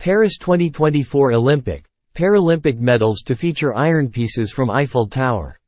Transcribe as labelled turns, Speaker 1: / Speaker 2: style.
Speaker 1: Paris 2024 Olympic, Paralympic medals to feature iron pieces from Eiffel Tower.